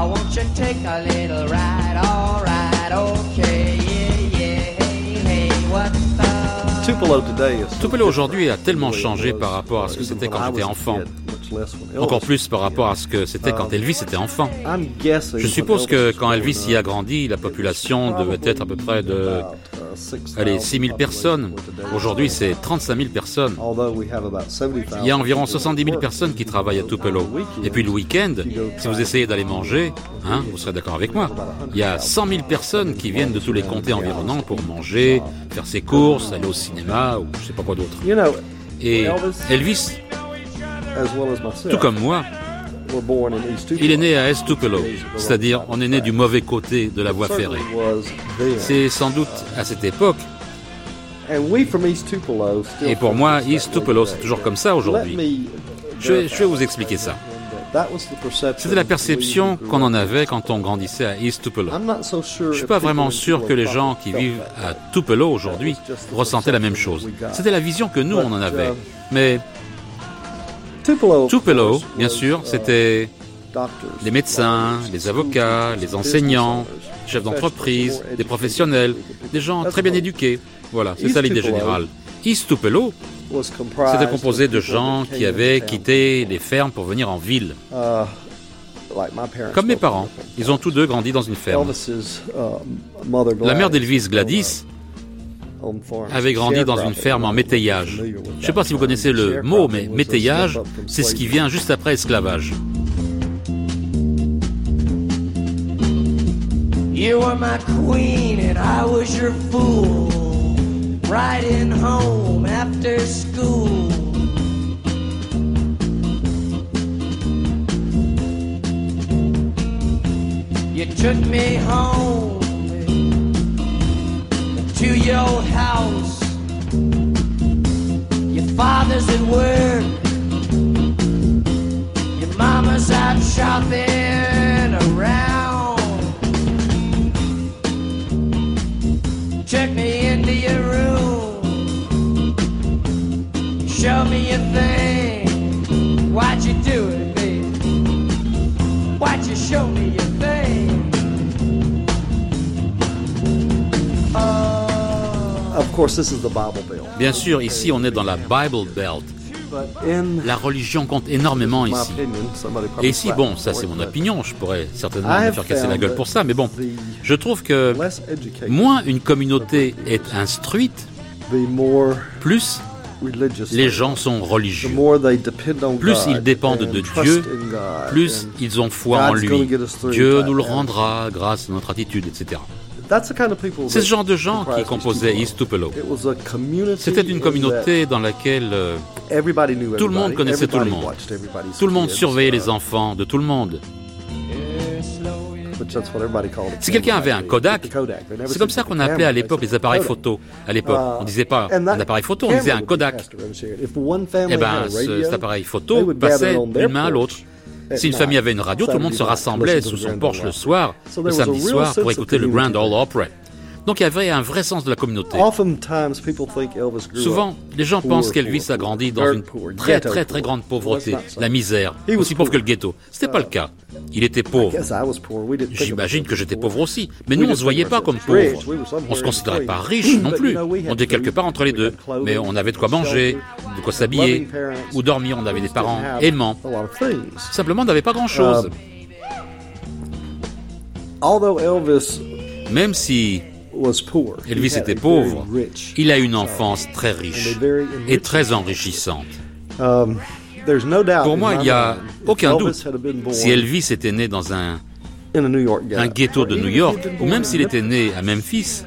Oh, won't you take a little ride? All right, okay, yeah, yeah, hey, hey, what the? Tupelo today is Tupelo aujourd'hui a tellement changé par rapport à ce que c'était quand j'étais enfant. Encore plus par rapport à ce que c'était quand Elvis était enfant. Je suppose que quand Elvis y a grandi, la population devait être à peu près de allez, 6 000 personnes. Aujourd'hui, c'est 35 000 personnes. although we have about 70,000 Il y a environ people 70 000 work. personnes qui travaillent à Tupelo. Et puis le week-end, si vous essayez d'aller manger, hein, vous serez d'accord avec moi, il y a 100 000 personnes qui viennent de tous les comtés environnants pour manger, faire ses courses, aller au cinéma ou je sais pas quoi d'autre. Et Elvis, as well as myself, tout comme moi, il est né à Est Tupelo, c'est-à-dire on est né du mauvais côté de la voie ferrée. C'est sans doute à cette époque, et pour moi, East Tupelo, c'est toujours comme ça aujourd'hui. Je vais, vous expliquer ça. C'était la perception qu'on en avait quand on grandissait à East Tupelo. Je suis if pas vraiment sûr que les gens qui vivent à Tupelo aujourd'hui ressentaient la même chose. C'était la vision que nous, on en avait. Mais Tupelo, bien sûr, c'était les médecins, les avocats, les enseignants, chefs d'entreprise, des professionnels, des gens très bien éduqués. Voilà, c'est ça l'idée générale. East Tupelo, c'était composé de gens qui avaient quitté les fermes pour venir en ville. Uh, Comme mes parents, ils ont tous deux grandi dans une ferme. Uh, La mère d'Elvis, Gladys, avait grandi dans une ferme en métayage. Je ne sais pas si vous connaissez le mot, mais métayage, c'est ce qui vient juste après esclavage. You were my queen and I was your fool. Riding home after school. You took me home to your house. Your father's at work. Your mama's out shopping around. Took me into your room. Show me your thing. Bien sûr, ici on est dans la Bible Belt. La religion compte énormément ici. Et ici, bon, ça c'est mon opinion, je pourrais certainement me faire casser la gueule pour ça, mais bon, the je trouve que moins une communauté est instruite, plus les gens sont religieux. Plus ils dépendent de Dieu, plus ils ont foi en lui. Dieu nous le rendra grâce à notre attitude, etc. C'est ce genre de gens qui composaient East Tupelo. C'était une communauté dans laquelle euh, tout le monde connaissait tout le monde. Tout le monde surveillait les enfants de tout le monde. Si quelqu'un avait un Kodak, c'est comme ça qu'on appelait à l'époque les appareils photo. À l'époque, on disait pas un appareil photo, on disait un Kodak. Eh bien, cet appareil photo passait d'une main à l'autre. Si une famille avait une radio, tout le monde se rassemblait sous son porche le soir, le samedi soir, pour écouter le Grand Ole Opry. Donc il y avait un vrai sens de la communauté. Souvent, les gens pensent qu'Elvis a grandi dans une très très très grande pauvreté, la misère, aussi pauvre que le ghetto. C'était pas le cas. Il était pauvre. J'imagine que j'étais pauvre aussi. Mais nous, on se voyait pas comme pauvres. On se considérait pas riche non plus. On était quelque part entre les deux. Mais on avait de quoi manger, de quoi s'habiller, ou dormir. On avait des parents aimants. Simplement, on n'avait pas grand-chose. Même si Elvis était pauvre. Il a une enfance très riche et très enrichissante. Pour moi, il n'y a aucun doute. Si Elvis était né dans un, un ghetto de New York, ou même s'il était né à Memphis,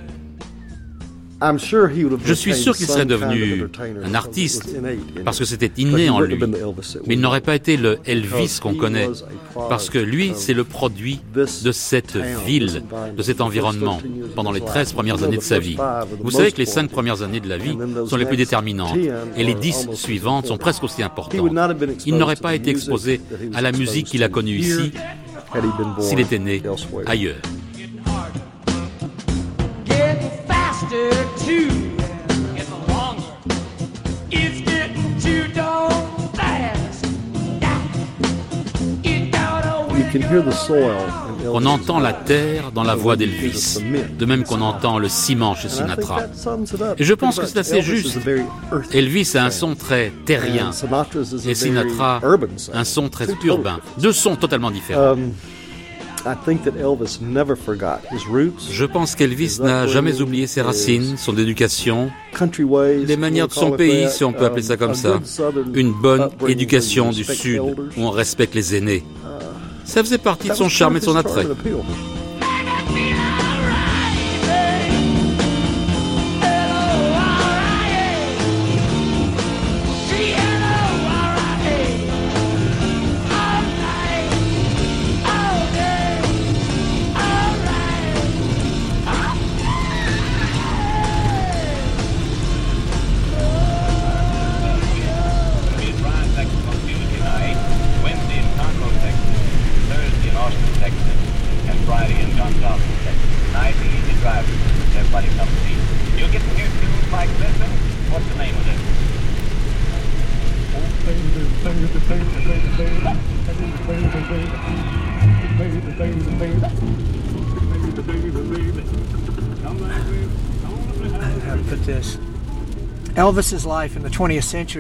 je suis sûr qu'il serait devenu un artiste parce que c'était inné en lui. Mais il n'aurait pas été le Elvis qu'on connaît parce que lui, c'est le produit de cette ville, de cet environnement pendant les 13 premières années de sa vie. Vous savez que les 5 premières années de la vie sont les plus déterminantes et les 10 suivantes sont presque aussi importantes. Il n'aurait pas été exposé à la musique qu'il a connue ici s'il était né ailleurs. On entend la terre dans la voix d'Elvis, de même qu'on entend le ciment chez Sinatra. Et je pense que c'est assez juste. Elvis a un son très terrien et Sinatra un son très urbain. Deux sons totalement différents. Je pense qu'Elvis n'a jamais oublié ses racines, son éducation, les manières de son pays, si on peut appeler ça comme ça. Une bonne éducation du Sud, où on respecte les aînés. Ça faisait partie de son charme et de son attrait.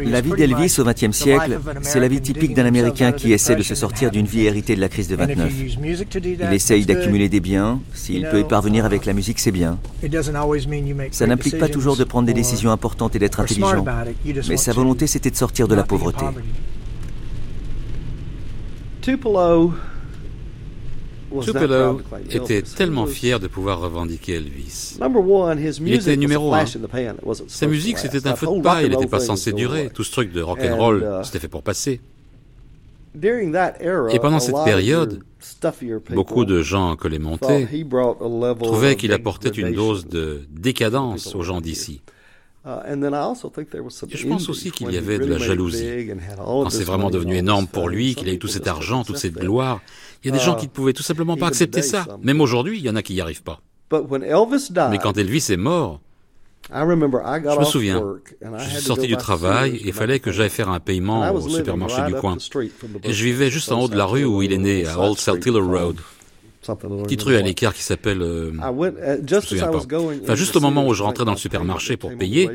La vie d'Elvis au XXe siècle, c'est la vie typique d'un Américain qui essaie de se sortir d'une vie héritée de la crise de 29. Il essaye d'accumuler des biens. S'il peut y parvenir avec la musique, c'est bien. Ça n'implique pas toujours de prendre des décisions importantes et d'être intelligent. Mais sa volonté, c'était de sortir de la pauvreté. Tupelo était tellement fier de pouvoir revendiquer Elvis. Il était numéro un. Sa musique, c'était un feu de paille, elle n'était pas censée durer. Tout ce truc de rock and roll, c'était fait pour passer. Et pendant cette période, beaucoup de gens que les montaient trouvaient qu'il apportait une dose de décadence aux gens d'ici. Et je pense aussi qu'il y avait de la jalousie. Quand c'est vraiment devenu énorme pour lui, qu'il a eu tout cet argent, toute cette gloire, il y a des gens qui ne pouvaient tout simplement pas accepter ça. Même aujourd'hui, il y en a qui n'y arrivent pas. Mais quand Elvis est mort, je me souviens, je suis sorti du travail et il fallait que j'aille faire un paiement au supermarché du coin. Et je vivais juste en haut de la rue où il est né, à Old Saltillo Road. Petite rue à l'écart qui s'appelle. Euh. Enfin, juste au moment où je rentrais dans le supermarché pour payer,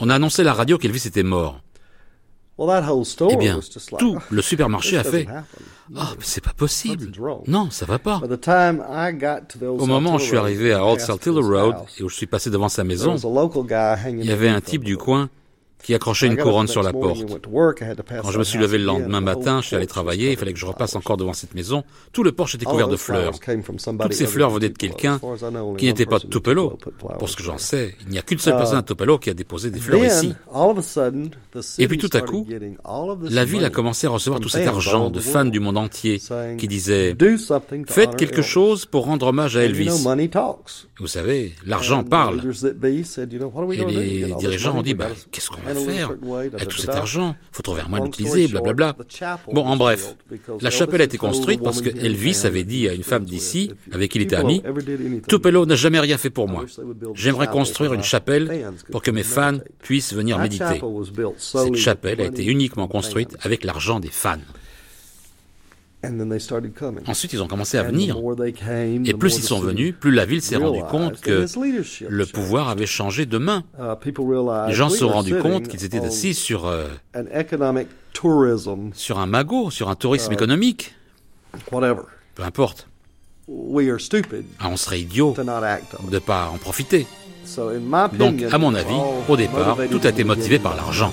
on a annoncé à la radio qu'Elvis était mort. Eh bien, tout le supermarché a fait. Oh, c'est pas possible. Non, ça va pas. Au moment où je suis arrivé à Old Saltillo Road et où je suis passé devant sa maison, il y avait un type du coin qui accrochait une couronne sur la porte. Quand je me suis levé le lendemain matin, je suis allé travailler, il fallait que je repasse encore devant cette maison. Tout le porche était couvert de fleurs. Toutes ces fleurs venaient de quelqu'un qui n'était pas de Tupelo. Pour ce que j'en sais, il n'y a qu'une seule personne à Tupelo qui a déposé des fleurs ici. Et puis tout à coup, la ville a commencé à recevoir tout cet argent de fans du monde entier qui disaient « Faites quelque chose pour rendre hommage à Elvis ». Vous savez, l'argent parle. Et les dirigeants ont dit bah, « Qu'est-ce qu'on va faire avec tout cet argent Il faut trouver un moyen d'utiliser, blablabla. » Bon, en bref, la chapelle a été construite parce que Elvis avait dit à une femme d'ici, avec qui il était ami, « Tupelo n'a jamais rien fait pour moi. J'aimerais construire une chapelle pour que mes fans puissent venir méditer. » Cette chapelle a été uniquement construite avec l'argent des fans. Ensuite, ils ont commencé à venir. Et plus ils sont venus, plus la ville s'est rendue compte que le pouvoir avait changé de main. Les gens se sont rendus compte qu'ils étaient assis sur, euh, sur un magot, sur un tourisme économique. Peu importe. Ah, on serait idiot de ne pas en profiter. Donc, à mon avis, au départ, tout a été motivé par l'argent.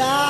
die.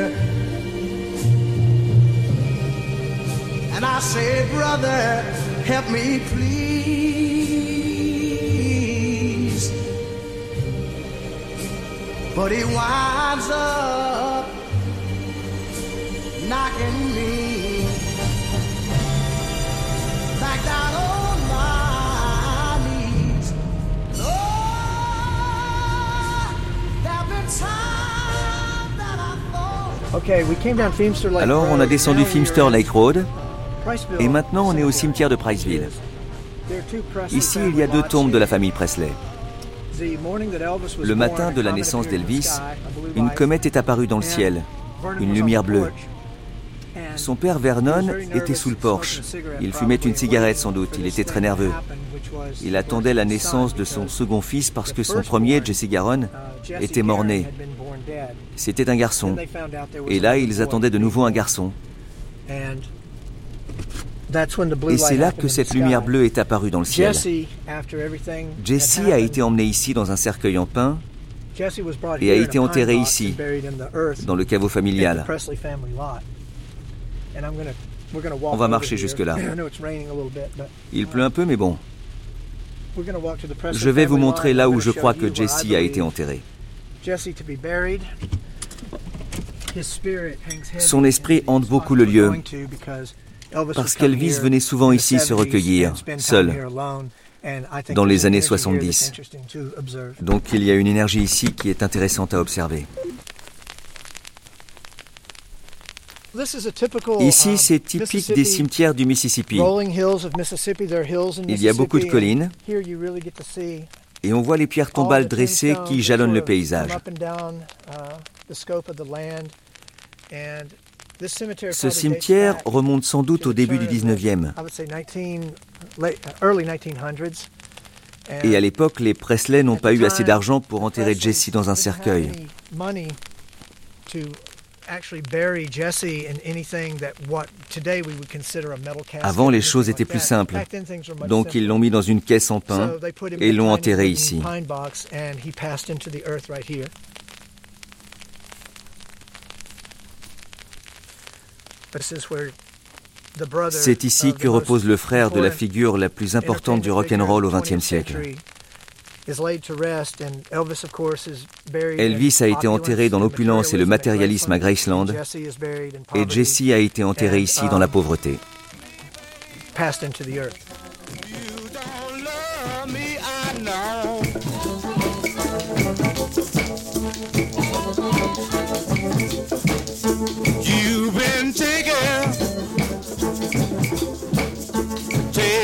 say, Brother, help me please. But he winds up knocking me back down on my knees. Thought Okay, we came down Feimster Lake Alors on a Road. descendu Filmster Lake Road et maintenant on est au cimetière de Priceville. Ici il y a deux tombes de la famille Presley. Le matin de la naissance d'Elvis, une comète est apparue dans le ciel, une lumière bleue. Son père Vernon était sous le porche. Il fumait une cigarette sans doute, il était très nerveux. Il attendait la naissance de son second fils parce que son premier, Jesse Garon, était mort-né. C'était un garçon. Et là, ils attendaient de nouveau un garçon. And that's when the blue Et c'est là que cette lumière bleue est apparue dans le ciel. Jesse, a été emmené ici dans un cercueil en pin Jesse was brought et a été enterré ici, dans le caveau familial. On va marcher jusque-là. Il pleut un peu, mais bon. Je vais vous montrer là où je crois que Jesse a été enterré. Son esprit hante beaucoup le lieu, parce qu'Elvis venait souvent ici se 70s recueillir, seul, dans les an années energy here that's 70. interesting to observe. Donc il y a une énergie ici qui est intéressante à observer. Ici, c'est typique des cimetières du Mississippi. Il y a beaucoup de collines et on voit les pierres tombales dressées qui jalonnent le paysage. Ce cimetière remonte sans doute au début du 19e. Et à l'époque, les Presley n'ont pas eu assez d'argent pour enterrer Jesse dans un cercueil. Avant, les choses étaient plus simples. Donc, ils l'ont mis dans une caisse en pin et l'ont enterré ici. C'est ici que repose le frère de la figure la plus importante du rock'n'roll au XXe siècle. Elvis a été enterré dans l'opulence et le matérialisme à Graceland, et Jesse a été enterré ici dans la pauvreté.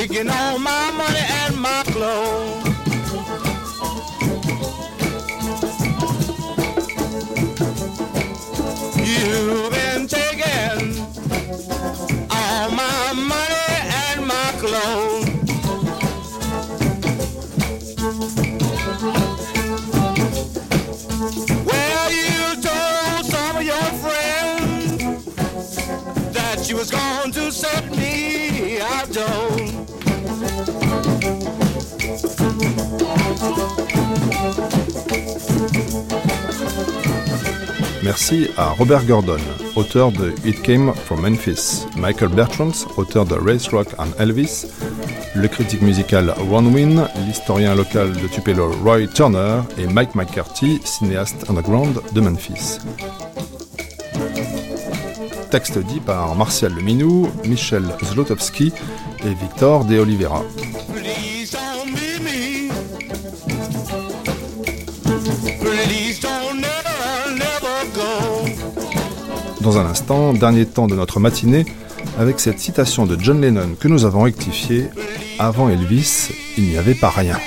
Taking all my money and my clothes. You've been taking all my money and my clothes. Well, you told some of your friends that you was going to set me out, Joe. Merci à Robert Gordon, auteur de It Came from Memphis, Michael Bertrands, auteur de Race Rock and Elvis, le critique musical Ron Wynn, l'historien local de Tupelo Roy Turner et Mike McCarthy, cinéaste underground de Memphis. Texte dit par Martial Leminou, Michel Zlotowski et Victor De Oliveira. Dans un instant, dernier temps de notre matinée, avec cette citation de John Lennon que nous avons rectifiée Avant Elvis, il n'y avait pas rien.